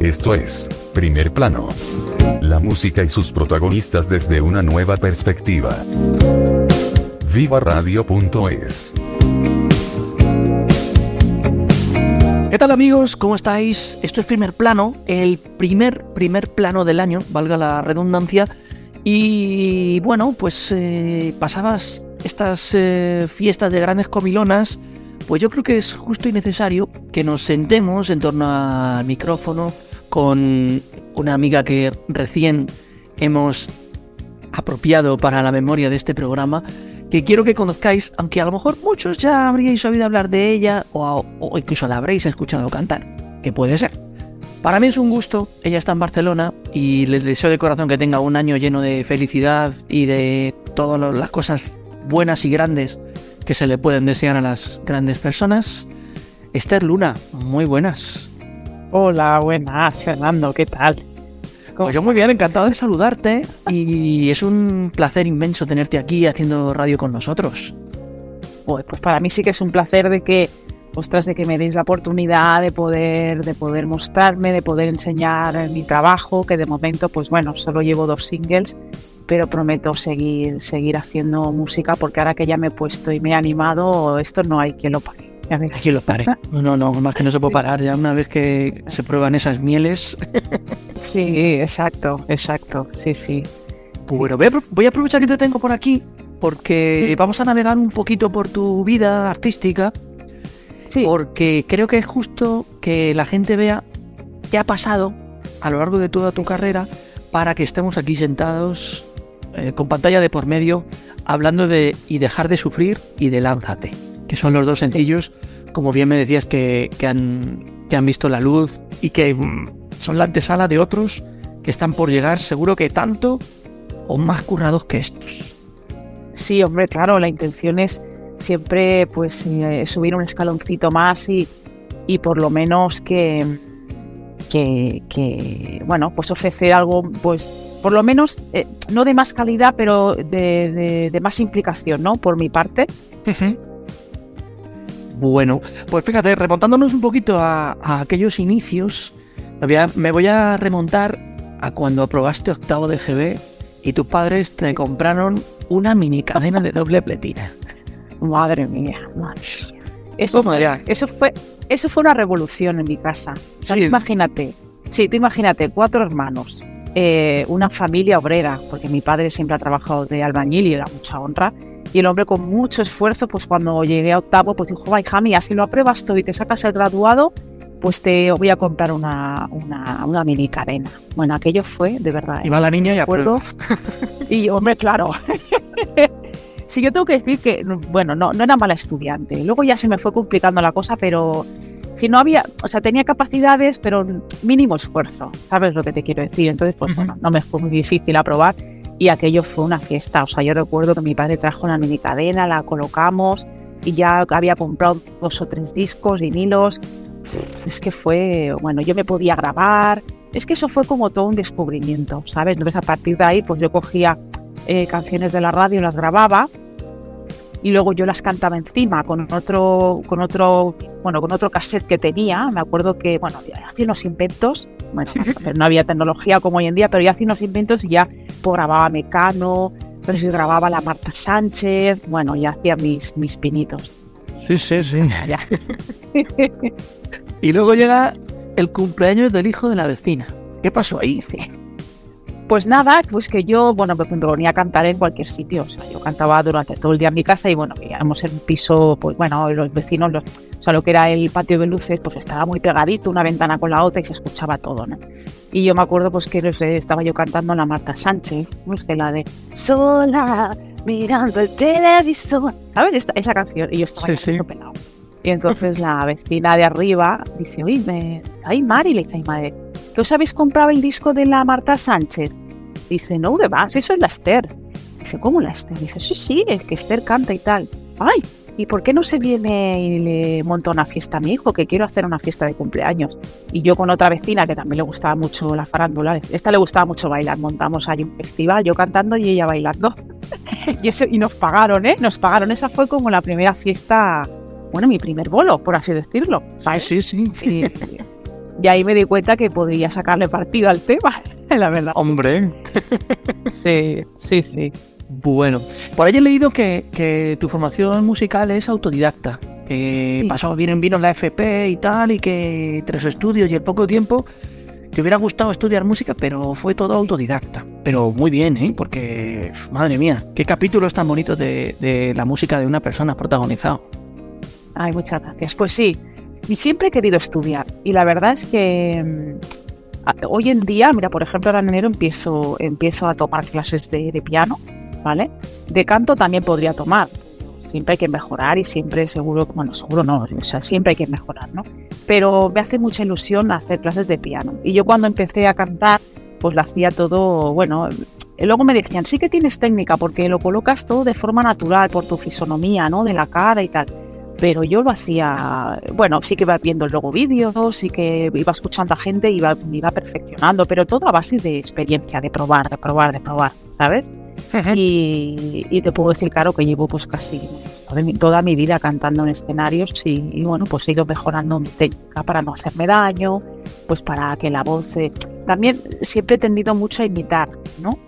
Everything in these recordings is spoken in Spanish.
Esto es Primer Plano. La música y sus protagonistas desde una nueva perspectiva. Viva Radio.es ¿Qué tal amigos? ¿Cómo estáis? Esto es Primer Plano, el primer primer plano del año, valga la redundancia. Y bueno, pues eh, pasabas estas eh, fiestas de grandes comilonas, pues yo creo que es justo y necesario que nos sentemos en torno al micrófono con una amiga que recién hemos apropiado para la memoria de este programa, que quiero que conozcáis, aunque a lo mejor muchos ya habríais oído hablar de ella o, o incluso la habréis escuchado cantar, que puede ser. Para mí es un gusto, ella está en Barcelona y les deseo de corazón que tenga un año lleno de felicidad y de todas las cosas buenas y grandes que se le pueden desear a las grandes personas. Esther Luna, muy buenas. Hola, buenas, Fernando, ¿qué tal? Pues yo muy bien, encantado de saludarte y es un placer inmenso tenerte aquí haciendo radio con nosotros. Pues, pues para mí sí que es un placer de que, ostras, de que me deis la oportunidad de poder, de poder mostrarme, de poder enseñar mi trabajo, que de momento, pues bueno, solo llevo dos singles, pero prometo seguir, seguir haciendo música porque ahora que ya me he puesto y me he animado, esto no hay quien lo pague. Ya verás. Aquí lo pare. No, no, más que no se puede parar. Ya una vez que se prueban esas mieles. Sí, exacto, exacto, sí, sí. Pues bueno, voy a, apro- voy a aprovechar que te tengo por aquí porque vamos a navegar un poquito por tu vida artística Sí, porque creo que es justo que la gente vea qué ha pasado a lo largo de toda tu carrera para que estemos aquí sentados eh, con pantalla de por medio hablando de y dejar de sufrir y de lánzate, que son los dos sencillos, como bien me decías, que, que han, que han visto la luz y que mm, son la antesala de otros que están por llegar, seguro que tanto o más currados que estos. Sí, hombre, claro, la intención es siempre pues eh, subir un escaloncito más y, y por lo menos que, que, que, bueno, pues ofrecer algo, pues por lo menos eh, no de más calidad, pero de, de- de más implicación, ¿no? Por mi parte. Bueno, pues fíjate, remontándonos un poquito a, a aquellos inicios, me voy, a, me voy a remontar a cuando aprobaste octavo de GB y tus padres te compraron una mini cadena de doble pletina. Madre mía, madre mía. Eso, eso fue, eso fue una revolución en mi casa. O sea, Sí. tú imagínate, sí, tú imagínate, cuatro hermanos, eh, una familia obrera, porque mi padre siempre ha trabajado de albañil y era mucha honra. Y el hombre con mucho esfuerzo, pues cuando llegué a octavo, pues dijo, hija mía, si lo apruebas todo y te sacas el graduado, pues te voy a comprar una, una, una mini cadena. Bueno, aquello fue, de verdad. ¿eh? Va la niña y acuerdo. Y hombre, claro. sí, yo tengo que decir que, bueno, no, no era mala estudiante. Luego ya se me fue complicando la cosa, pero si no había, o sea, tenía capacidades, pero mínimo esfuerzo. ¿Sabes lo que te quiero decir? Entonces, pues Ujú. bueno, no me fue muy difícil aprobar y aquello fue una fiesta. O sea, yo recuerdo que mi padre trajo una mini cadena, la colocamos y ya había comprado dos o tres discos, vinilos. Es que fue, bueno, yo me podía grabar. Es que eso fue como todo un descubrimiento, ¿sabes? Entonces a partir de ahí, pues yo cogía eh, canciones de la radio, las grababa y luego yo las cantaba encima con otro, con otro, bueno, con otro cassette que tenía. Me acuerdo que, bueno, hacía unos inventos. Bueno, no había tecnología como hoy en día, pero ya hacía unos inventos y ya pues, grababa Mecano, pero si grababa la Marta Sánchez, bueno, ya hacía mis, mis pinitos. Sí, sí, sí. Ya. Y luego llega el cumpleaños del hijo de la vecina. ¿Qué pasó ahí? Pues nada, pues que yo, bueno, me ponía a cantar en cualquier sitio. O sea, yo cantaba durante todo el día en mi casa y bueno, vivíamos en un piso, pues bueno, los vecinos, los, o sea, lo que era el patio de luces, pues estaba muy pegadito, una ventana con la otra y se escuchaba todo, ¿no? Y yo me acuerdo pues que estaba yo cantando la Marta Sánchez, no sé, la de Sola, mirando el televisor, ¿sabes? Esta- esa canción. Y yo estaba Sí, sí. pelado. Y entonces la vecina de arriba dice, oye, me... ay, Mari, le dice, ay, madre, ¿que os habéis comprado el disco de la Marta Sánchez? Dice, no, de más, eso es la Esther. Dice, ¿cómo la Esther? Dice, sí, sí, es que Esther canta y tal. Ay, ¿y por qué no se viene y le monta una fiesta a mi hijo? Que quiero hacer una fiesta de cumpleaños. Y yo con otra vecina que también le gustaba mucho la farándula, esta le gustaba mucho bailar, montamos ahí un festival, yo cantando y ella bailando. y, eso, y nos pagaron, ¿eh? Nos pagaron. Esa fue como la primera fiesta, bueno, mi primer bolo, por así decirlo. Sí, sí. Y, y ahí me di cuenta que podría sacarle partido al tema, la verdad. Hombre. Sí, sí, sí. Bueno, por ahí he leído que, que tu formación musical es autodidacta. Que Sí. pasó bien en vino la FP y tal, y que tras estudios y el poco tiempo te hubiera gustado estudiar música, pero fue todo autodidacta. Pero muy bien, ¿eh? Porque, madre mía, qué capítulos tan bonitos de, de la música de una persona protagonizado. Ay, muchas gracias. Pues sí, siempre he querido estudiar. Y la verdad es que mm, hoy en día, mira, por ejemplo, ahora en enero empiezo, empiezo a tomar clases de, piano, ¿vale? De canto también podría tomar. Siempre hay que mejorar y siempre seguro, bueno, seguro no, o sea, siempre hay que mejorar, ¿no? Pero me hace mucha ilusión hacer clases de piano. Y yo cuando empecé a cantar, pues lo hacía todo, bueno, luego me decían, sí que tienes técnica porque lo colocas todo de forma natural por tu fisonomía, ¿no? De la cara y tal pero yo lo hacía, bueno, sí que iba viendo luego vídeos, sí que iba escuchando a gente, iba, me iba perfeccionando, pero todo a base de experiencia, de probar, de probar, de probar, ¿sabes? Y, y te puedo decir, claro, que llevo pues casi toda mi, vida cantando en escenarios y, y, bueno, pues he ido mejorando mi técnica para no hacerme daño, pues para que la voz... eh, También siempre he tendido mucho a imitar, ¿no?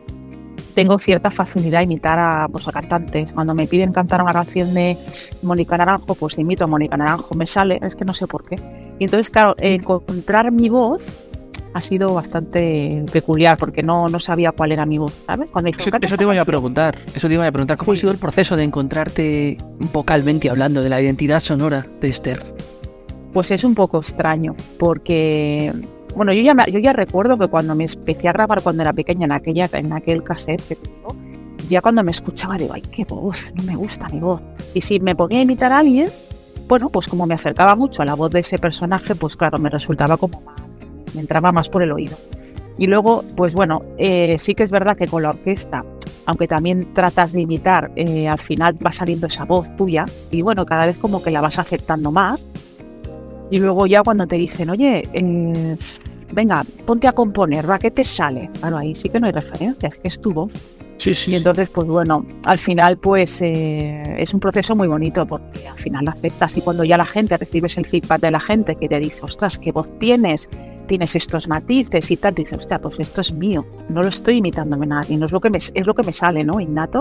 Tengo cierta facilidad a imitar a, pues, a cantantes. Cuando me piden cantar una canción de Mónica Naranjo, pues imito a Mónica Naranjo, me sale, es que no sé por qué. Y entonces, claro, encontrar mi voz ha sido bastante peculiar porque no, no sabía cuál era mi voz, ¿sabes? Cuando dije, Eso, "Canta eso te iba a preguntar. Eso te iba a preguntar. ¿Cómo Sí. ha sido el proceso de encontrarte vocalmente hablando de la identidad sonora de Esther? Pues es un poco extraño, porque, bueno, yo ya, me- yo ya recuerdo que cuando me empecé a grabar cuando era pequeña en, aquella, en aquel cassette que ya cuando me escuchaba digo, ay, qué voz, no me gusta mi voz. Y si me ponía a imitar a alguien, bueno, pues como me acercaba mucho a la voz de ese personaje, pues claro, me resultaba como más, me entraba más por el oído. Y luego, pues bueno, eh, sí que es verdad que con la orquesta, aunque también tratas de imitar, eh, al final va saliendo esa voz tuya y bueno, cada vez como que la vas aceptando más. Y luego ya cuando te dicen, oye, eh, venga, ponte a componer, va, ¿qué te sale? Claro, ahí sí que no hay referencia, es que es tu voz. Sí, sí. Y entonces, pues bueno, al final pues eh, es un proceso muy bonito porque al final aceptas y cuando ya la gente, recibes el feedback de la gente que te dice, ostras, qué voz tienes, tienes estos matices y tal, dices, hostia, pues esto es mío, no lo estoy imitándome a nadie, no es lo que me, es lo que me sale, ¿no? Innato.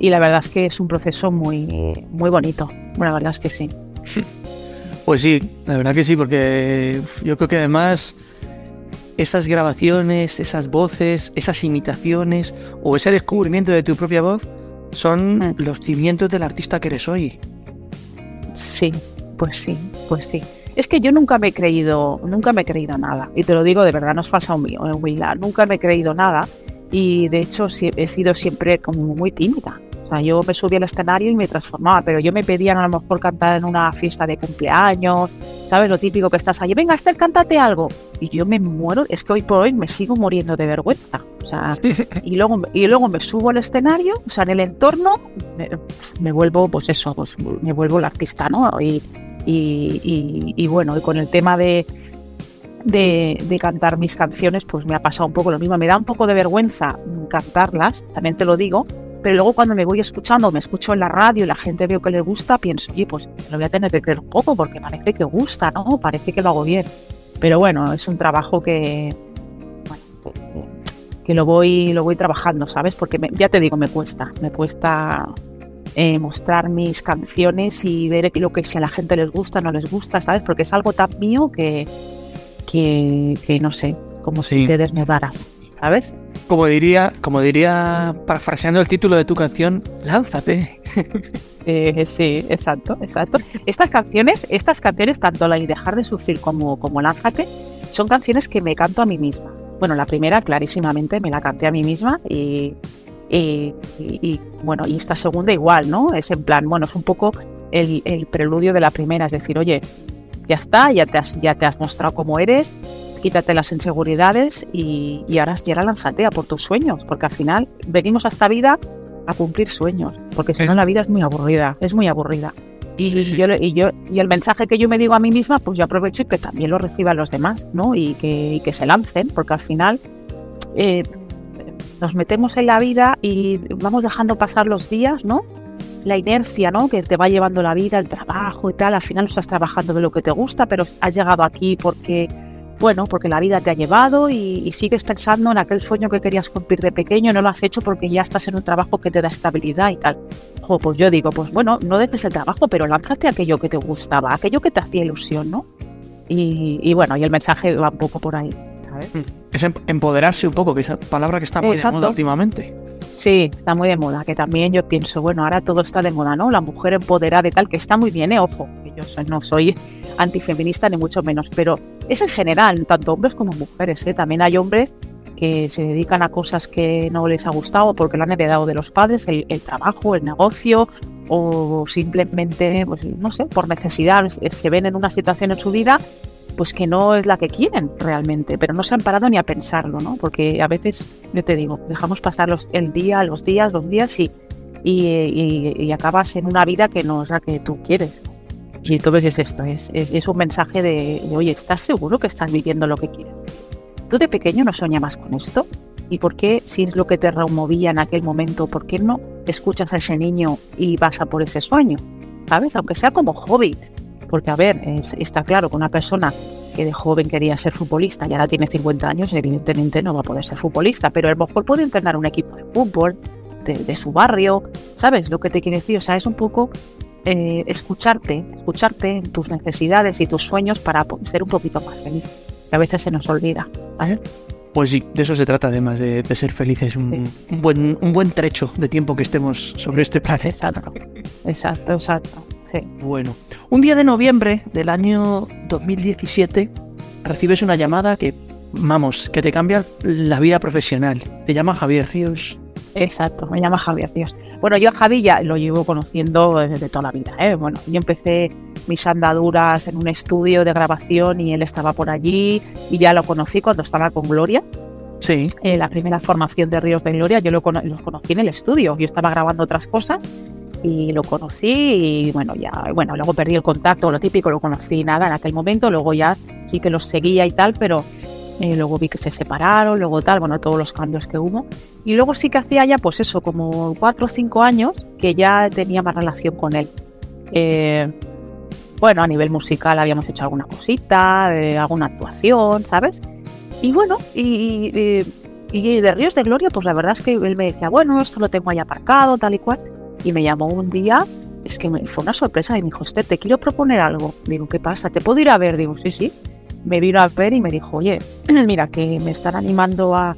Y la verdad es que es un proceso muy, muy bonito. Bueno, la verdad es que sí. Pues sí, la verdad que sí, porque yo creo que además esas grabaciones, esas voces, esas imitaciones o ese descubrimiento de tu propia voz son Mm. los cimientos del artista que eres hoy. Sí, pues sí, pues sí. Es que yo nunca me he creído, nunca me he creído nada. Y te lo digo de verdad, no es falsa humi- humildad. Nunca me he creído nada. Y de hecho he sido siempre como muy tímida. O sea, yo me subía al escenario y me transformaba, pero yo me pedían a lo mejor cantar en una fiesta de cumpleaños, ¿sabes? Lo típico que estás allí, venga Esther, cántate algo. Y yo me muero, es que hoy por hoy me sigo muriendo de vergüenza. O sea, y luego, y luego me subo al escenario, o sea, en el entorno, me, me vuelvo, pues eso, pues me vuelvo el artista, ¿no? Y, y, y- y bueno, y con el tema de, de, de cantar mis canciones, pues me ha pasado un poco lo mismo. Me da un poco de vergüenza cantarlas, también te lo digo, pero luego cuando me voy escuchando, me escucho en la radio y la gente veo que le gusta, pienso, oye, pues lo voy a tener que creer un poco porque parece que gusta, ¿no? Parece que lo hago bien. Pero bueno, es un trabajo que, bueno, que lo voy, lo voy trabajando, ¿sabes? Porque me- ya te digo, me cuesta, me cuesta eh, mostrar mis canciones y ver lo que si a la gente les gusta, no les gusta, ¿sabes? Porque es algo tan mío que, que, que no sé, como Sí. si te desnudaras, ¿sabes? Como diría, como diría, parafraseando el título de tu canción, lánzate. Eh, sí, exacto, exacto. Estas canciones, estas canciones, tanto la y dejar de sufrir como, como Lánzate, son canciones que me canto a mí misma. Bueno, la primera clarísimamente me la canté a mí misma y, y- y- y, bueno, y esta segunda igual, ¿no? Es en plan, bueno, es un poco el, el preludio de la primera, es decir, oye, ya está, ya te has, ya te has mostrado cómo eres, quítate las inseguridades y, y ahora, y ahora lánzate a por tus sueños, porque al final venimos a esta vida a cumplir sueños, porque si no la vida es muy aburrida, es muy aburrida. Y, Sí, sí, yo, y, yo, y el mensaje que yo me digo a mí misma, pues yo aprovecho y que también lo reciban los demás, ¿no? Y que, y que se lancen, porque al final eh, nos metemos en la vida y vamos dejando pasar los días, ¿no? La inercia, ¿no? Que te va llevando la vida, el trabajo y tal. Al final no estás trabajando de lo que te gusta, pero has llegado aquí porque, bueno, porque la vida te ha llevado y, y sigues pensando en aquel sueño que querías cumplir de pequeño no lo has hecho porque ya estás en un trabajo que te da estabilidad y tal. Jo, pues yo digo, pues bueno, no dejes el trabajo, pero lánzate a aquello que te gustaba, aquello que te hacía ilusión, ¿no? Y, y bueno, y el mensaje va un poco por ahí, ¿sabes? Es em- empoderarse un poco, que esa palabra que está muy de moda últimamente. Sí, está muy de moda, que también yo pienso, bueno, ahora todo está de moda, ¿no? La mujer empoderada y tal, que está muy bien, ¿eh? Ojo, que yo soy- no soy antifeminista ni mucho menos, pero es en general, tanto hombres como mujeres, ¿eh? También hay hombres que se dedican a cosas que no les ha gustado porque lo han heredado de los padres, el, el trabajo, el negocio, o simplemente, pues no sé, por necesidad, eh, se ven en una situación en su vida pues que no es la que quieren realmente, pero no se han parado ni a pensarlo, ¿no? Porque a veces, yo te digo, dejamos pasar los, el día, los días, los días y, y, acabas en una vida que no es la que tú quieres. Y entonces es esto, es, es, un mensaje de, de, oye, ¿estás seguro que estás viviendo lo que quieres? ¿Tú de pequeño no soñabas con esto? ¿Y por qué, si es lo que te removía en aquel momento, por qué no escuchas a ese niño y vas a por ese sueño? ¿Sabes? Aunque sea como hobby. Porque, a ver, es- está claro que una persona que de joven quería ser futbolista y ahora tiene 50 años, evidentemente no va a poder ser futbolista, pero a lo mejor puede entrenar un equipo de fútbol de, de su barrio, ¿sabes lo que te quiero decir? O sea, es un poco eh, escucharte, escucharte en tus necesidades y tus sueños para ser un poquito más feliz, que a veces se nos olvida, ¿vale? Pues sí, de eso se trata además, de, de ser felices, un, un buen, un buen trecho de tiempo que estemos sobre este planeta. Exacto, exacto, exacto. Sí. Bueno, un día de noviembre del año 2017 recibes una llamada que, vamos, que te cambia la vida profesional. Te llama Javier Ríos. Exacto, me llama Javier Dios. Bueno, yo a Javi ya lo llevo conociendo desde toda la vida. ¿eh? Bueno, yo empecé mis andaduras en un estudio de grabación y él estaba por allí y ya lo conocí cuando estaba con Gloria. Sí, Eh, la primera formación de Ríos de Gloria yo lo, lo conocí en el estudio. Yo estaba grabando otras cosas y lo conocí y bueno, ya, bueno, luego perdí el contacto, lo típico, lo conocí nada en aquel momento, luego ya sí que los seguía y tal, pero eh, luego vi que se separaron, luego tal, bueno, todos los cambios que hubo. Y luego sí que hacía ya, pues eso, como cuatro o cinco años que ya tenía más relación con él. Eh, bueno, a nivel musical habíamos hecho alguna cosita, eh, alguna actuación, ¿sabes? Y bueno, y, y- y de Ríos de Gloria, pues la verdad es que él me decía, bueno, esto lo tengo ahí aparcado, tal y cual. Y me llamó un día, es que me, fue una sorpresa y me dijo, usted, te quiero proponer algo. Digo, ¿qué pasa? ¿Te puedo ir a ver? Digo, sí, sí. Me vino a ver y me dijo, oye, mira, que me están animando a,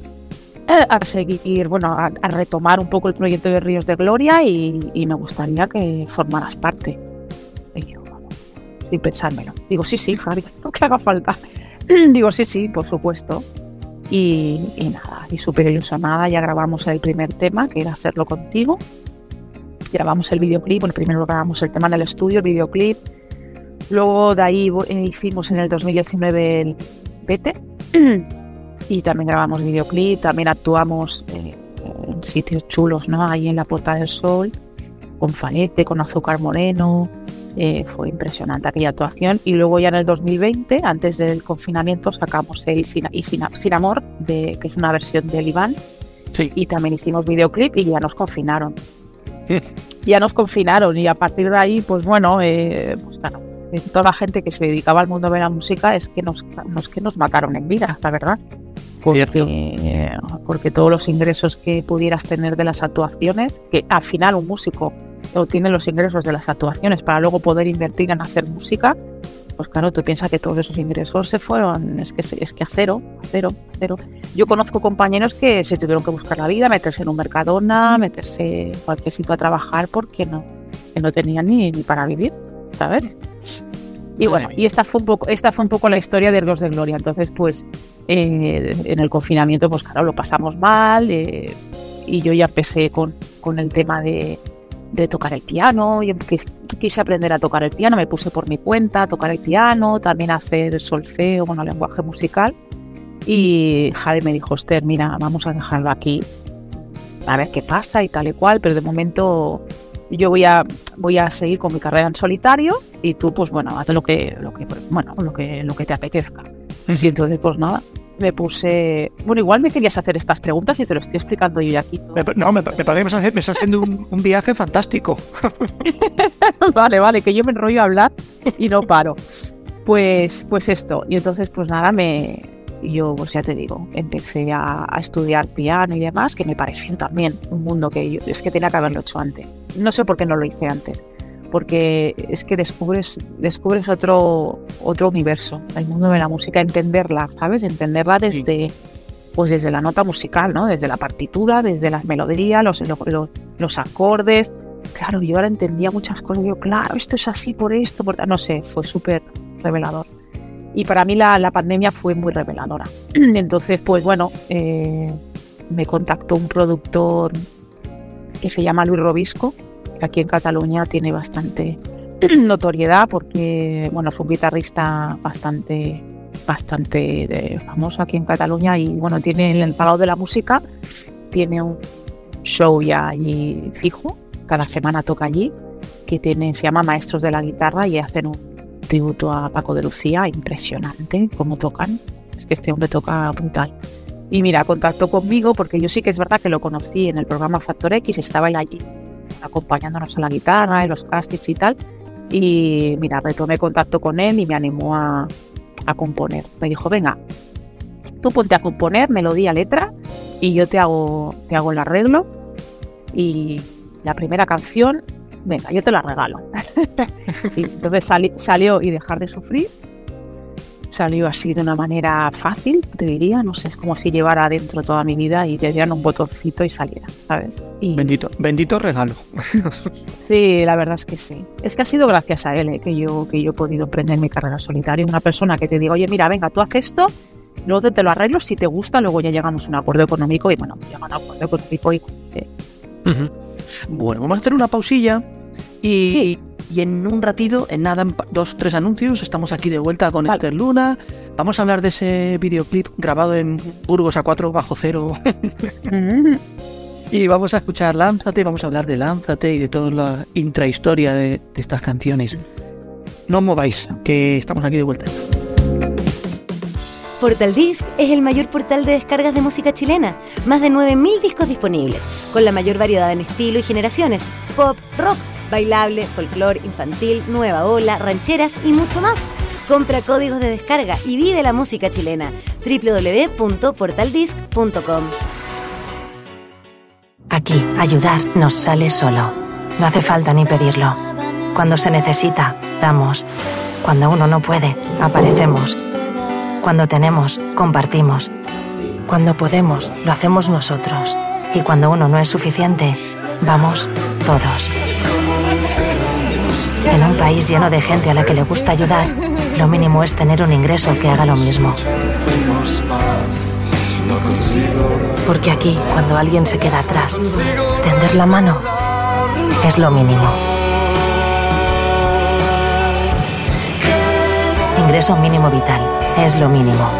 a seguir, bueno, a, a retomar un poco el proyecto de Ríos de Gloria y, y me gustaría que formaras parte. Y yo, sin pensármelo. Digo, sí, sí, Javi, lo que haga falta. Digo, sí, sí, por supuesto. Y, y nada, y súper ilusionada, ya grabamos el primer tema, que era hacerlo contigo. Grabamos el videoclip, bueno, primero grabamos el tema en el estudio, el videoclip. Luego de ahí eh, hicimos en el 2019 el Vete. Y también grabamos videoclip, también actuamos eh, en sitios chulos, ¿no? Ahí en la Puerta del Sol, con Fanete, con Azúcar Moreno. Eh, fue impresionante aquella actuación. Y luego ya en el 2020, antes del confinamiento, sacamos el Sin, y Sin, Sin Amor, de, que es una versión del Iván. sí. Y también hicimos videoclip y ya nos confinaron. ya nos confinaron y a partir de ahí, pues bueno, eh, pues claro, eh, toda la gente que se dedicaba al mundo de la música es que nos, nos, que nos mataron en vida, la verdad. Eh, porque todos los ingresos que pudieras tener de las actuaciones, que al final un músico no tiene los ingresos de las actuaciones para luego poder invertir en hacer música, pues claro, tú piensas que todos esos ingresos se fueron, es que, es que a cero, a cero, a cero. Yo conozco compañeros que se tuvieron que buscar la vida, meterse en un mercadona, meterse en cualquier sitio a trabajar porque no, que no tenían ni, ni para vivir, ¿sabes? Y bueno, y esta fue un poco, esta fue un poco la historia de Ríos de Gloria. Entonces, pues, eh, en el confinamiento, pues claro, lo pasamos mal. eh, y yo ya empecé con, con el tema de, de tocar el piano. Y que quise aprender a tocar el piano, me puse por mi cuenta a tocar el piano, también a hacer solfeo, bueno, lenguaje musical. Y Javi me dijo, Esther, mira, vamos a dejarlo aquí, a ver qué pasa y tal y cual, pero de momento yo voy a, voy a seguir con mi carrera en solitario y tú, pues bueno, haz lo que, lo que, bueno, lo que, lo que te apetezca. Y entonces, pues nada, me puse. Bueno, igual me querías hacer estas preguntas y te lo estoy explicando yo aquí. no, me, parece que me estás, haciendo un, viaje fantástico. vale, vale, que yo me enrollo a hablar y no paro. Pues, pues esto. Y entonces, pues nada, me. Yo, pues ya te digo, empecé a, a estudiar piano y demás, que me pareció también un mundo que yo. Es que tenía que haberlo hecho antes. No sé por qué no lo hice antes porque es que descubres, descubres otro, otro universo, el mundo de la música, entenderla, ¿sabes? Entenderla desde, pues desde la nota musical, ¿no? Desde la partitura, desde las melodías, los, los, los acordes. Claro, yo ahora entendía muchas cosas. Yo, claro, esto es así por esto, por... no sé, fue súper revelador. Y para mí la, la, pandemia fue muy reveladora. Entonces, pues bueno, eh, me contactó un productor que se llama Luis Robisco, aquí en Cataluña tiene bastante notoriedad porque bueno, fue un guitarrista bastante bastante famoso aquí en Cataluña y bueno, tiene el Palau de la Música, tiene un show ya allí fijo, cada semana toca allí, que tiene, se llama Maestros de la Guitarra y hacen un tributo a Paco de Lucía, impresionante cómo tocan, es que este hombre toca brutal. Y mira, contactó conmigo porque yo sí que es verdad que lo conocí en el programa Factor X, estaba allí acompañándonos a la guitarra, y los castings y tal. Y mira, retomé contacto con él y me animó a, a componer. Me dijo, venga, tú ponte a componer melodía, letra y yo te hago, te hago el arreglo. Y la primera canción, venga, yo te la regalo. entonces salió y dejar de sufrir salió así de una manera fácil, te diría, no sé, es como si llevara adentro toda mi vida y te dieran un botoncito y saliera, ¿sabes? Bendito, bendito regalo. sí, la verdad es que sí. Es que ha sido gracias a él eh, que, yo, que yo he podido emprender mi carrera solitaria. Una persona que te diga, oye, mira, venga, tú haces esto, luego te, lo arreglo, si te gusta, luego ya llegamos a un acuerdo económico y bueno, llegan a un acuerdo económico y... Bueno, vamos a hacer una pausilla y... Y en un ratito, en nada, en dos, tres anuncios, estamos aquí de vuelta con Esther Luna. Vamos a hablar de ese videoclip grabado en Burgos a 4 bajo cero. y vamos a escuchar Lánzate, vamos a hablar de Lánzate y de toda la intrahistoria de, de estas canciones. No os mováis, que estamos aquí de vuelta. Portal Disc es el mayor portal de descargas de música chilena. Más de 9.000 discos disponibles, con la mayor variedad en estilo y generaciones. Pop, rock bailable, folclore, infantil, nueva ola, rancheras y mucho más. Compra códigos de descarga y vive la música chilena. www.portaldisc.com Aquí, ayudar nos sale solo. No hace falta ni pedirlo. Cuando se necesita, damos. Cuando uno no puede, aparecemos. Cuando tenemos, compartimos. Cuando podemos, lo hacemos nosotros. Y cuando uno no es suficiente, vamos todos. En un país lleno de gente a la que le gusta ayudar, lo mínimo es tener un ingreso que haga lo mismo. Porque aquí, cuando alguien se queda atrás, tender la mano es lo mínimo. Ingreso mínimo vital es lo mínimo.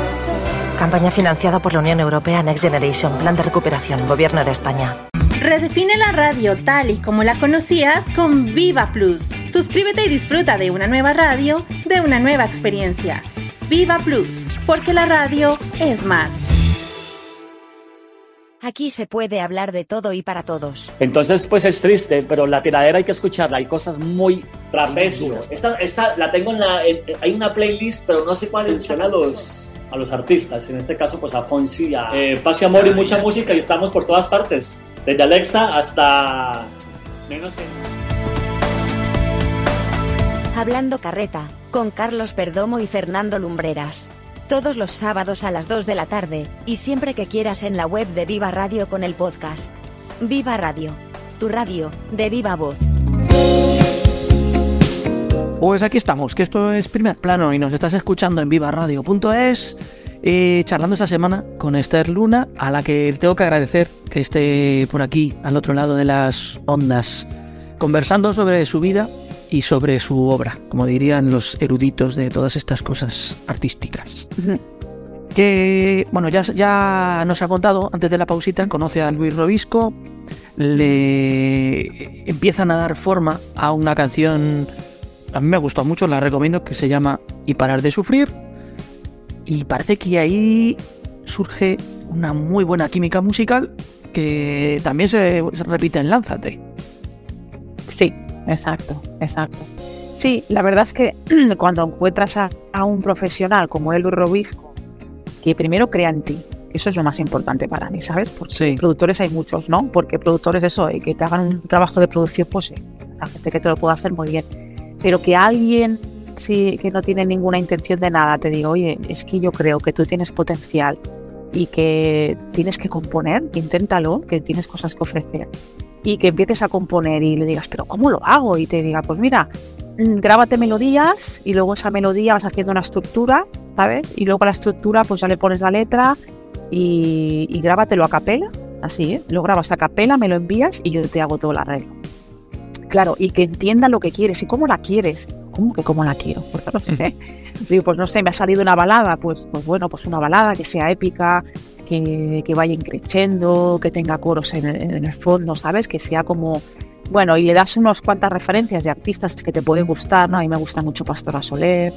Campaña financiada por la Unión Europea Next Generation, Plan de Recuperación, Gobierno de España. Redefine la radio tal y como la conocías con Viva Plus. Suscríbete y disfruta de una nueva radio, de una nueva experiencia. Viva Plus, porque la radio es más. Aquí se puede hablar de todo y para todos. Entonces, pues es triste, pero la tiradera hay que escucharla. Hay cosas muy Trapecio. Esta, esta la tengo en la. hay una playlist, pero no sé cuál es. a los, a los artistas. En este caso, pues a Fonsi, a eh, Paz y Amor y mucha música. Y estamos por todas partes. Desde Alexa hasta menos Hablando Carreta, con Carlos Perdomo y Fernando Lumbreras. Todos los sábados a las 2 de la tarde, y siempre que quieras en la web de Viva Radio con el podcast. Viva Radio, tu radio, de viva voz. Pues aquí estamos, que esto es primer plano y nos estás escuchando en vivaradio.es eh, charlando esta semana con Esther Luna, a la que tengo que agradecer que esté por aquí, al otro lado de las ondas, conversando sobre su vida y sobre su obra, como dirían los eruditos de todas estas cosas artísticas. Que, bueno, ya, ya nos ha contado antes de la pausita, conoce a Luis Robisco, le empiezan a dar forma a una canción, a mí me gustó mucho, la recomiendo, que se llama Y parar de sufrir. Y parece que ahí surge una muy buena química musical que también se, se repite en Lánzate. Sí, exacto, exacto. Sí, la verdad es que cuando encuentras a, a un profesional como el Robisco, que primero crea en ti, eso es lo más importante para mí, ¿sabes? Porque Sí. productores hay muchos, ¿no? Porque productores eso, y que te hagan un trabajo de producción, pues sí, la gente que te lo puede hacer muy bien. Pero que alguien sí, que no tiene ninguna intención de nada te diga, oye, es que yo creo que tú tienes potencial y que tienes que componer, inténtalo, que tienes cosas que ofrecer. Y que empieces a componer y le digas, pero ¿cómo lo hago? Y te diga, pues mira, mm, grábate melodías y luego esa melodía vas haciendo una estructura, ¿sabes? Y luego a la estructura pues ya le pones la letra y, y grábatelo a capela, así, ¿eh? Lo grabas a capela, me lo envías y yo te hago todo el arreglo. Claro, y que entienda lo que quieres y cómo la quieres. ¿Cómo que cómo la quiero? Pues no sé. Digo, pues no sé, me ha salido una balada, pues, pues bueno, pues una balada que sea épica, que, que vaya increciendo, que tenga coros en, el- en el fondo, ¿sabes? Que sea como, bueno, y le das unas cuantas referencias de artistas que te pueden gustar, ¿no? A mí me gusta mucho Pastora Soler,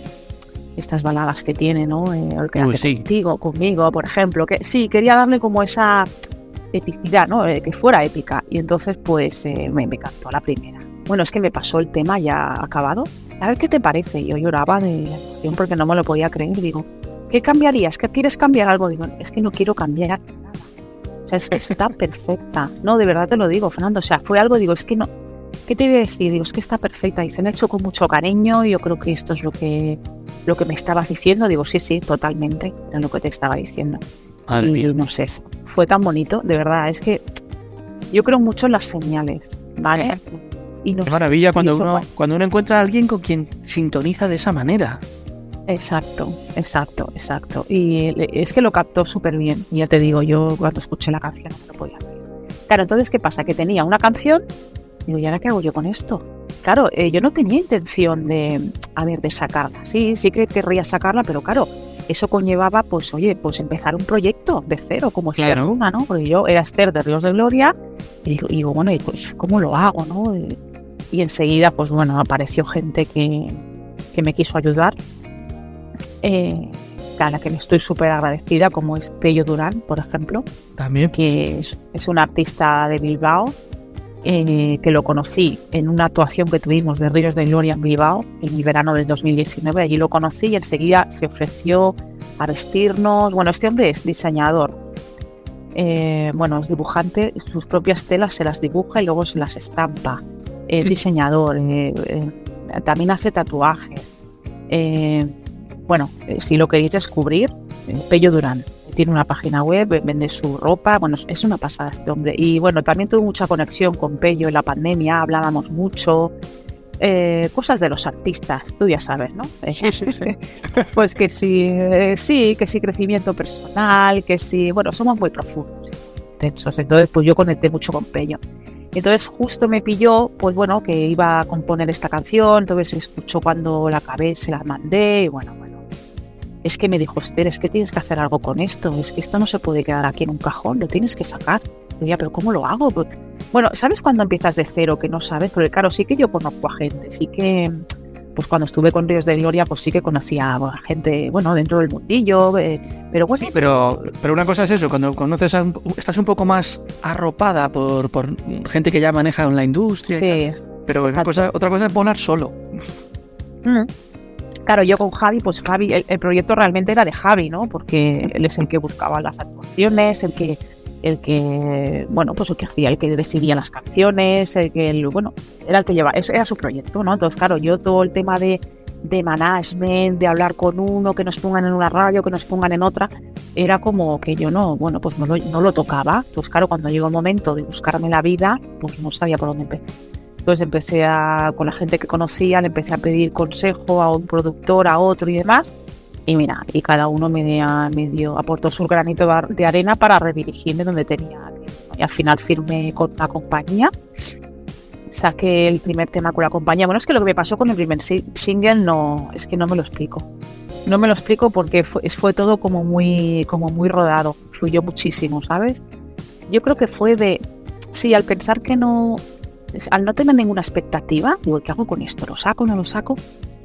estas baladas que tiene, ¿no? Eh, el que Uy, hace sí. contigo, conmigo, por ejemplo, que sí, quería darle como esa epicidad, ¿no? Eh, que fuera épica. Y entonces, pues, eh, me, me cantó la primera. Bueno, es que me pasó el tema ya acabado. A ver qué te parece. Yo lloraba de porque no me lo podía creer. Digo, ¿qué cambiarías? ¿Qué quieres cambiar algo? Digo, es que no quiero cambiar nada. O sea, es que está perfecta. No, de verdad te lo digo, Fernando. O sea, fue algo, digo, es que no. ¿Qué te voy a decir? Digo, es que está perfecta. Dice, me ha hecho con mucho cariño. Y yo creo que esto es lo que, lo que me estabas diciendo. Digo, sí, sí, totalmente. Era lo que te estaba diciendo. Madre y no sé, fue tan bonito, de verdad. Es que yo creo mucho en las señales, ¿vale? Y no Qué maravilla cuando y uno, cuando uno encuentra a alguien con quien sintoniza de esa manera. Exacto, exacto, exacto. Y es que lo captó súper bien. Ya te digo, yo cuando escuché la canción no lo podía creer. Claro, entonces, ¿qué pasa? Que tenía una canción, digo, ¿y ahora qué hago yo con esto? Claro, eh, yo no tenía intención de, a ver, de sacarla. Sí, sí que querría sacarla, pero claro, eso conllevaba, pues, oye, pues empezar un proyecto de cero, como Esther Claro. Luna, ¿no? Porque yo era Esther de Ríos de Gloria, y digo, y digo, bueno, y pues, ¿cómo lo hago, no? Y enseguida, pues bueno, apareció gente que, que me quiso ayudar eh, a la que le estoy súper agradecida, como es Tello Durán, por ejemplo, También. que es, es un artista de Bilbao, eh, que lo conocí en una actuación que tuvimos de Ríos de Gloria en Bilbao en el verano del 2019. Allí lo conocí y enseguida se ofreció a vestirnos. Bueno, este hombre es diseñador. eh, bueno, es dibujante, sus propias telas se las dibuja y luego se las estampa. Es diseñador, eh, eh, también hace tatuajes. Eh, bueno, eh, si lo queréis descubrir, eh, Pello Durán. Tiene una página web, eh, vende su ropa, bueno, es- una pasada este hombre. Y bueno, también tuve mucha conexión con Pello en la pandemia, hablábamos mucho, eh, cosas de los artistas, tú ya sabes, ¿no? pues que sí, eh, sí, que sí, crecimiento personal, que sí, bueno, somos muy profundos, intensos, entonces pues yo conecté mucho con Pello. Entonces justo me pilló, pues bueno, que iba a componer esta canción, entonces escuchó cuando la acabé, se la mandé, y bueno. Es que me dijo, Esther, es que tienes que hacer algo con esto, es que esto no se puede quedar aquí en un cajón, lo tienes que sacar. Y yo, pero ¿cómo lo hago? Bueno, ¿sabes cuando empiezas de cero que no sabes? Porque claro, sí que yo conozco a gente, sí que, pues cuando estuve con Ríos de Gloria, pues sí que conocía a gente, bueno, dentro del mundillo, eh, pero bueno, Sí, pero, pero una cosa es eso, cuando conoces a un- estás un poco más arropada por, por gente que ya maneja en la industria. y sí, tal. Pero una cosa, otra cosa es volar solo. Mm. Claro, yo con Javi, pues Javi, el, proyecto realmente era de Javi, ¿no? Porque él es el que buscaba las actuaciones, el que, el que, bueno, pues el que hacía, el que decidía las canciones, el que, el- bueno, era el que llevaba, eso era su proyecto, ¿no? Entonces, claro, yo todo el tema de, de management, de hablar con uno, que nos pongan en una radio, que nos pongan en otra, era como que yo no, bueno, pues no lo, no lo tocaba. Entonces, claro, cuando llegó el momento de buscarme la vida, pues no sabía por dónde empezar. Entonces empecé a, con la gente que conocía, le empecé a pedir consejo a un productor, a otro y demás. Y mira, y cada uno me, me dio, aportó su granito de ar- de arena para redirigirme donde tenía. Y al final firmé con la compañía. saqué el primer tema con la compañía. Bueno, es que lo que me pasó con el primer single no, es que no me lo explico. No me lo explico porque fue, fue todo como muy, como muy rodado, fluyó muchísimo, ¿sabes? Yo creo que fue de, sí, al pensar que no, al no tener ninguna expectativa, digo, ¿qué hago con esto? ¿Lo saco? ¿No lo saco?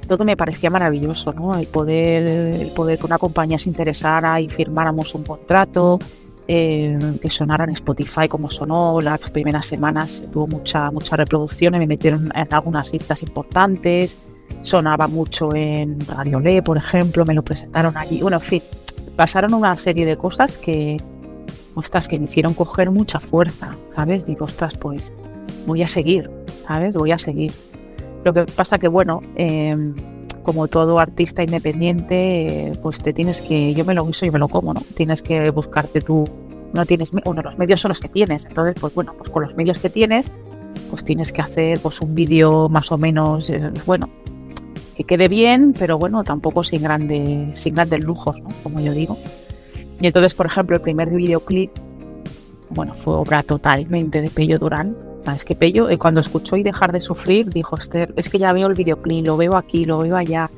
Todo me parecía maravilloso, ¿no? El poder, el poder que una compañía se interesara y firmáramos un contrato, eh, que sonara en Spotify como sonó las primeras semanas, tuvo mucha, mucha reproducción me metieron en algunas listas importantes, sonaba mucho en Radio Le, por ejemplo, me lo presentaron allí, bueno, en fin, pasaron una serie de cosas que, ostras, que me hicieron coger mucha fuerza, ¿sabes? Digo, ostras, pues voy a seguir, ¿sabes? Voy a seguir. Lo que pasa que, bueno, em, como todo artista independiente, pues te tienes que, yo me lo uso y me lo como, ¿no? Tienes que buscarte tú, no tienes, bueno, los medios son los que tienes, entonces, pues bueno, pues con los medios que tienes, pues tienes que hacer pues un vídeo más o menos, eh, bueno, que quede bien, pero bueno, tampoco sin, grande, sin grandes lujos, ¿no? Como yo digo. Y entonces, por ejemplo, el primer videoclip, bueno, fue obra totalmente de Pello Durán, es que Pello, eh, cuando escuchó y dejar de sufrir, dijo, Esther, es que ya veo el videoclip, lo veo aquí, lo veo allá,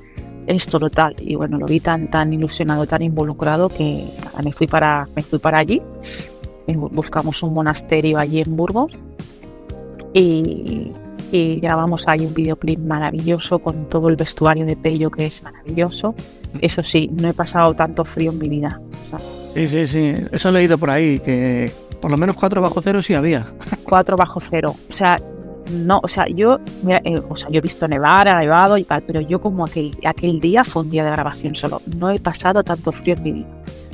esto lo tal. Y bueno, lo vi tan, tan ilusionado, tan involucrado que me fui para, me fui para allí. Buscamos un monasterio allí en Burgos y, y grabamos ahí un videoclip maravilloso con todo el vestuario de Pello que es maravilloso. Eso sí, no he pasado tanto frío en mi vida. sí, sí, sí. Eso he leído por ahí, que por lo menos cuatro bajo cero sí había. Cuatro bajo cero. O sea, no, o sea, yo, eh, o sea, yo he visto nevar, ha nevado y tal, pero yo como aquel, aquel día fue un día de grabación solo. No he pasado tanto frío en mi vida.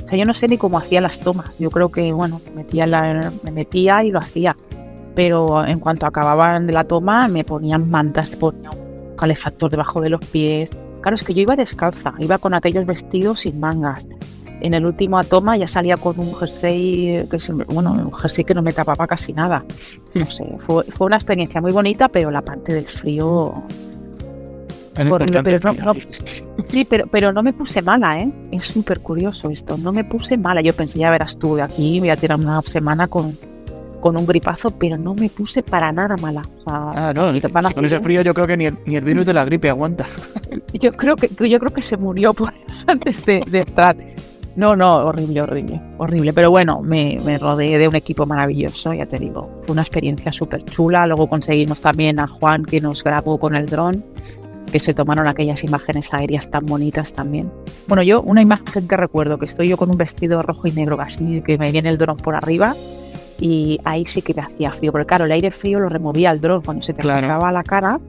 O sea, yo no sé ni cómo hacía las tomas. Yo creo que, bueno, me metía, la, me metía y lo hacía. Pero en cuanto acababan de la toma, me ponían mantas, me ponían un calefactor debajo de los pies. Claro, es que yo iba descalza, iba con aquellos vestidos sin mangas en el último toma ya salía con un jersey que bueno, un jersey que no me tapaba casi nada. No sé, fue, una experiencia muy bonita, pero la parte del frío. sí, pero, pero no me puse mala, ¿eh? Es súper curioso esto. No me puse mala. Yo pensé, ya verás tú, de aquí voy a tirar una semana con, con un gripazo, pero no me puse para nada mala. ah, no, con ese frío yo creo que ni el, ni el, virus de la gripe aguanta. Yo creo que, yo creo que se murió por eso antes de, de entrar. No, no, horrible, horrible, horrible. Pero bueno, me, me rodeé de un equipo maravilloso, ya te digo. Fue una experiencia súper chula. Luego conseguimos también a Juan que nos grabó con el dron, que se tomaron aquellas imágenes aéreas tan bonitas también. Bueno, yo una imagen que recuerdo, que estoy yo con un vestido rojo y negro así, que me viene el dron por arriba. Y ahí sí que me hacía frío, porque claro, el aire frío lo removía el dron cuando se te claro. la cara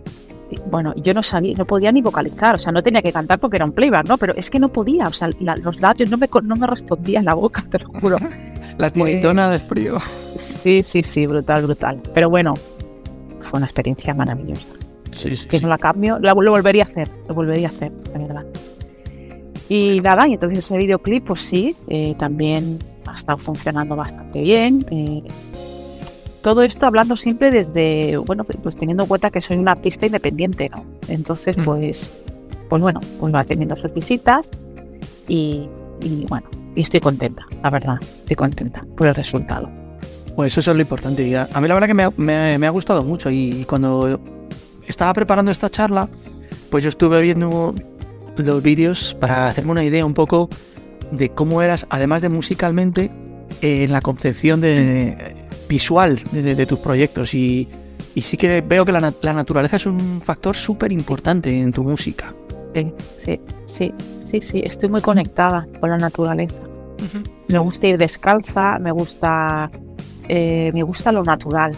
bueno, yo no sabía, no podía ni vocalizar, o sea, no tenía que cantar porque era un playback, ¿no? Pero es que no podía, o sea, los labios no me, no me respondían la boca, te lo juro. la tiritona de frío. Sí, sí, sí, brutal, brutal. Pero bueno, fue una experiencia maravillosa. Sí, sí. Que no la cambio, lo volvería a hacer, lo volvería a hacer, la verdad. Y nada, y entonces ese videoclip, pues sí, eh, también ha estado funcionando bastante bien. Eh, todo esto hablando siempre desde, bueno, pues teniendo en cuenta que soy un artista independiente, ¿no? Entonces, mm. pues, pues bueno, pues va teniendo sus visitas y, bueno, y estoy contenta, la verdad, estoy contenta por el resultado. Pues eso es lo importante. A mí la verdad que me ha, gustado mucho y, cuando estaba preparando esta charla, pues yo estuve viendo los vídeos para hacerme una idea un poco de cómo eras, además de musicalmente, en la concepción de visual de, tus proyectos y, sí que veo que la, naturaleza es un factor súper importante en tu música. Sí, sí, sí, sí, sí, estoy muy conectada con la naturaleza. Me gusta ir descalza, me gusta, eh, me gusta lo natural.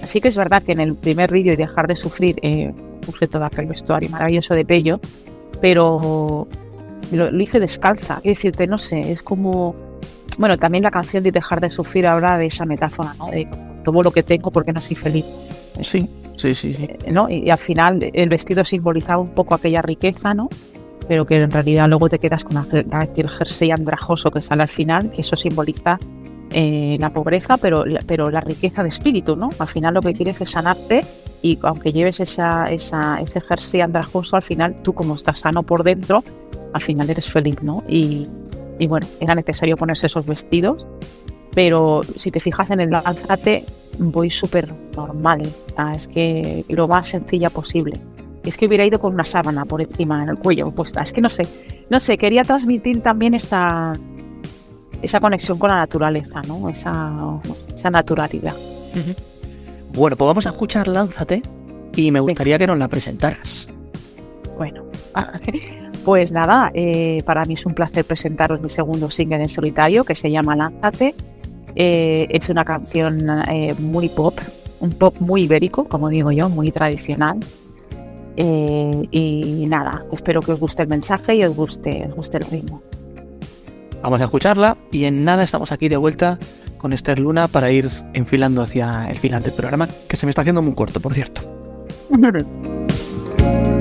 Así que es verdad que en el primer vídeo y dejar de sufrir eh, puse todo aquel vestuario maravilloso de Pello, pero lo, lo hice descalza. Quiero decirte, no sé, es como bueno, también la canción de Dejar de Sufrir habla de esa metáfora, ¿no? De todo lo que tengo porque no soy feliz. Sí, sí, sí. sí. Eh, ¿no? Y, al final el vestido simbolizaba un poco aquella riqueza, ¿no? Pero que en realidad luego te quedas con aquel jersey andrajoso que sale al final, que eso simboliza eh, la pobreza, pero, pero la riqueza de espíritu, ¿no? Al final lo que quieres es sanarte y aunque lleves esa, esa, ese jersey andrajoso, al final tú como estás sano por dentro, al final eres feliz, ¿no? Y, y bueno, era necesario ponerse esos vestidos, pero si te fijas en el lánzate, voy súper normal. Ah, es que lo más sencilla posible. Es que hubiera ido con una sábana por encima en el cuello puesta. Es que no sé. No sé, quería transmitir también esa, esa conexión con la naturaleza, ¿no? Esa, esa naturalidad. Bueno, pues vamos a escuchar Lánzate y me gustaría que nos la presentaras. Bueno, pues nada, eh, para mí es un placer presentaros mi segundo single en solitario que se llama Lánzate. Eh, es una canción eh, muy pop, un pop muy ibérico, como digo yo, muy tradicional. y nada, espero que os guste el mensaje y os guste, os guste el ritmo. Vamos a escucharla y en nada estamos aquí de vuelta con Esther Luna para ir enfilando hacia el final del programa, que se me está haciendo muy corto, por cierto.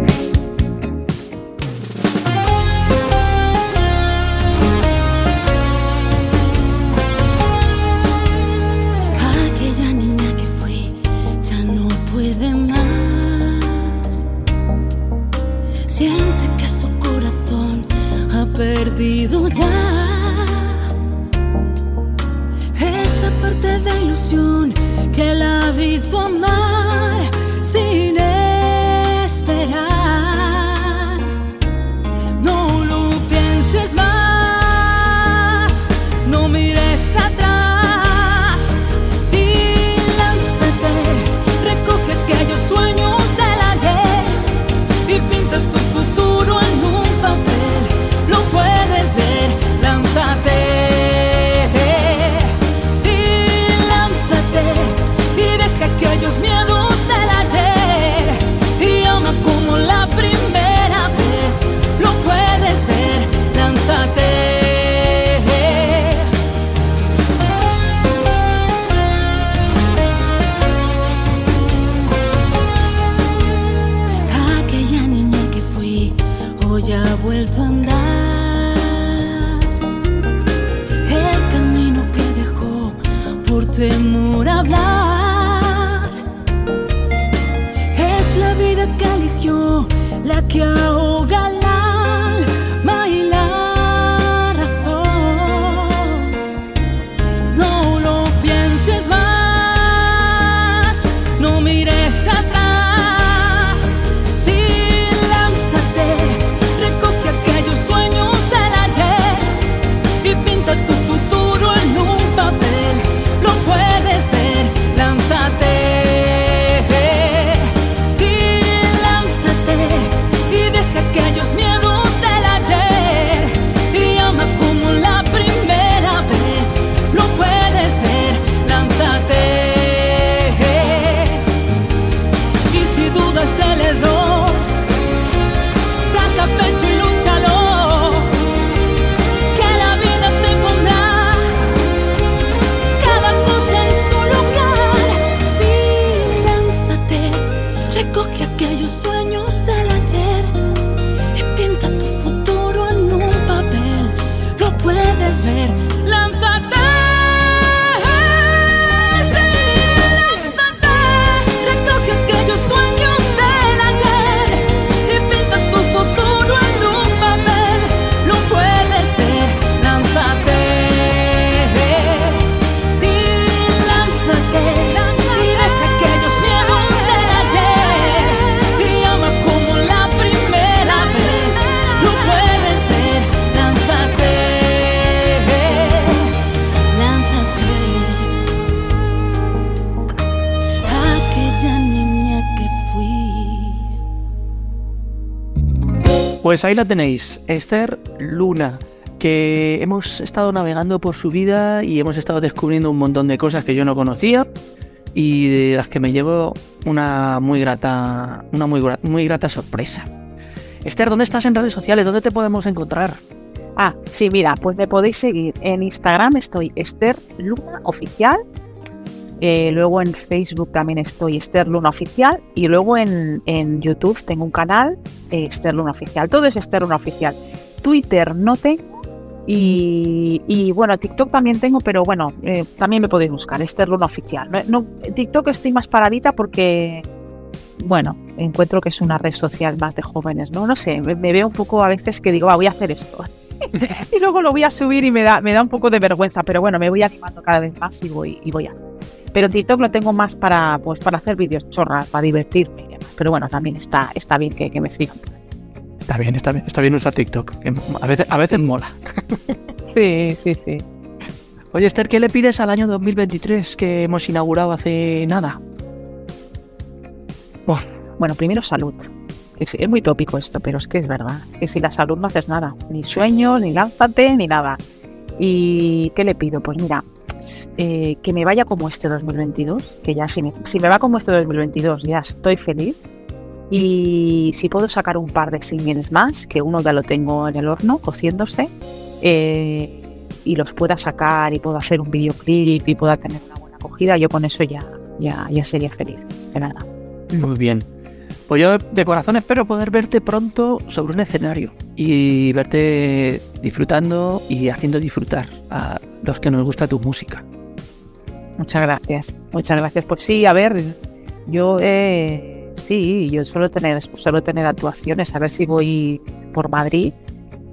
Pues ahí la tenéis, Esther Luna, que hemos estado navegando por su vida y hemos estado descubriendo un montón de cosas que yo no conocía y de las que me llevo una muy grata, una muy, muy grata sorpresa. Esther, ¿dónde estás en redes sociales? ¿Dónde te podemos encontrar? Ah, sí, mira, pues me podéis seguir. En Instagram estoy Esther Luna Oficial. Eh, luego en Facebook también estoy Esther Luna Oficial. Y luego en, YouTube tengo un canal eh, Esther Luna Oficial. Todo es Esther Luna Oficial. Twitter no tengo. Y, bueno, TikTok también tengo, pero bueno, eh, también me podéis buscar, Esther Luna Oficial. No, no, TikTok estoy más paradita porque, bueno, encuentro que es una red social más de jóvenes, ¿no? No sé, me, veo un poco a veces que digo, va, voy a hacer esto. y luego lo voy a subir y me da, me da un poco de vergüenza, pero bueno, me voy animando cada vez más y voy, y voy a. Pero TikTok lo tengo más para, pues, para hacer vídeos chorras, para divertirme y demás. Pero bueno, también está, está bien que, que me sigan. Está bien, está bien, está bien usar TikTok. que A veces, a veces mola. Sí, sí, sí. Oye, Esther, ¿qué le pides al año 2023 que hemos inaugurado hace nada? Bueno, primero salud. Es, es muy tópico esto, pero es que es verdad. Que sin la salud no haces nada. Ni sueños, ni lánzate, ni nada. ¿Y qué le pido? Pues mira, eh, que me vaya como este 2022, que ya si me, si me va como este 2022 ya estoy feliz. Y si puedo sacar un par de singles más, que uno ya lo tengo en el horno, cociéndose, eh, y los pueda sacar y puedo hacer un videoclip y pueda tener una buena acogida, yo con eso ya, ya, ya sería feliz. De nada. Muy bien. Pues yo de corazón espero poder verte pronto sobre un escenario y verte disfrutando y haciendo disfrutar a los que nos gusta tu música. Muchas gracias. Muchas gracias. Pues sí, a ver, yo eh, sí, yo suelo tener, suelo tener actuaciones, a ver si voy por Madrid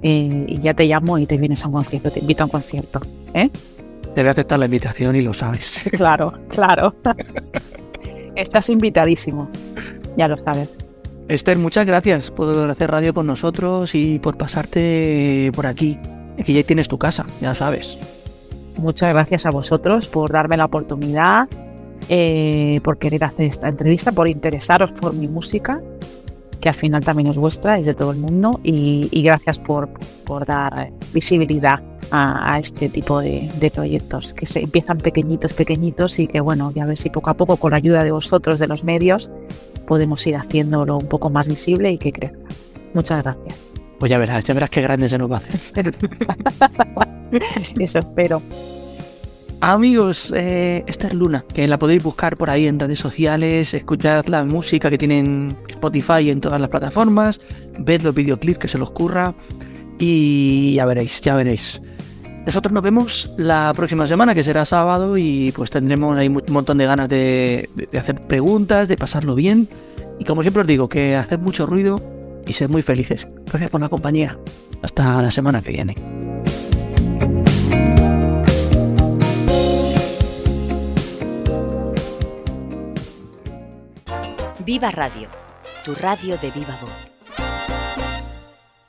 eh, y ya te llamo y te vienes a un concierto, te invito a un concierto. ¿eh? Te voy a aceptar la invitación y lo sabes. Claro, claro. Estás invitadísimo, ya lo sabes. Esther, muchas gracias por hacer radio con nosotros y por pasarte por aquí. Aquí ya tienes tu casa, ya sabes. Muchas gracias a vosotros por darme la oportunidad, eh, por querer hacer esta entrevista, por interesaros por mi música, que al final también es vuestra, es de todo el mundo, y, gracias por, dar visibilidad a, a este tipo de, de proyectos, que se empiezan pequeñitos, pequeñitos, y que bueno, ya ver si poco a poco, con la ayuda de vosotros, de los medios, podemos ir haciéndolo un poco más visible y que crezca. Muchas gracias. Pues ya verás, ya verás qué grande se nos va a hacer. Eso espero. Amigos, eh, Esther Luna, que la podéis buscar por ahí en redes sociales, escuchad la música que tienen Spotify y en todas las plataformas, ved los videoclips que se los curra y ya veréis, ya veréis. Nosotros nos vemos la próxima semana, que será sábado, y pues tendremos ahí un montón de ganas de, de- de hacer preguntas, de pasarlo bien. Y como siempre os digo, que haced mucho ruido y sed muy felices. Gracias por la compañía. Hasta la semana que viene. Viva Radio, tu radio de viva voz.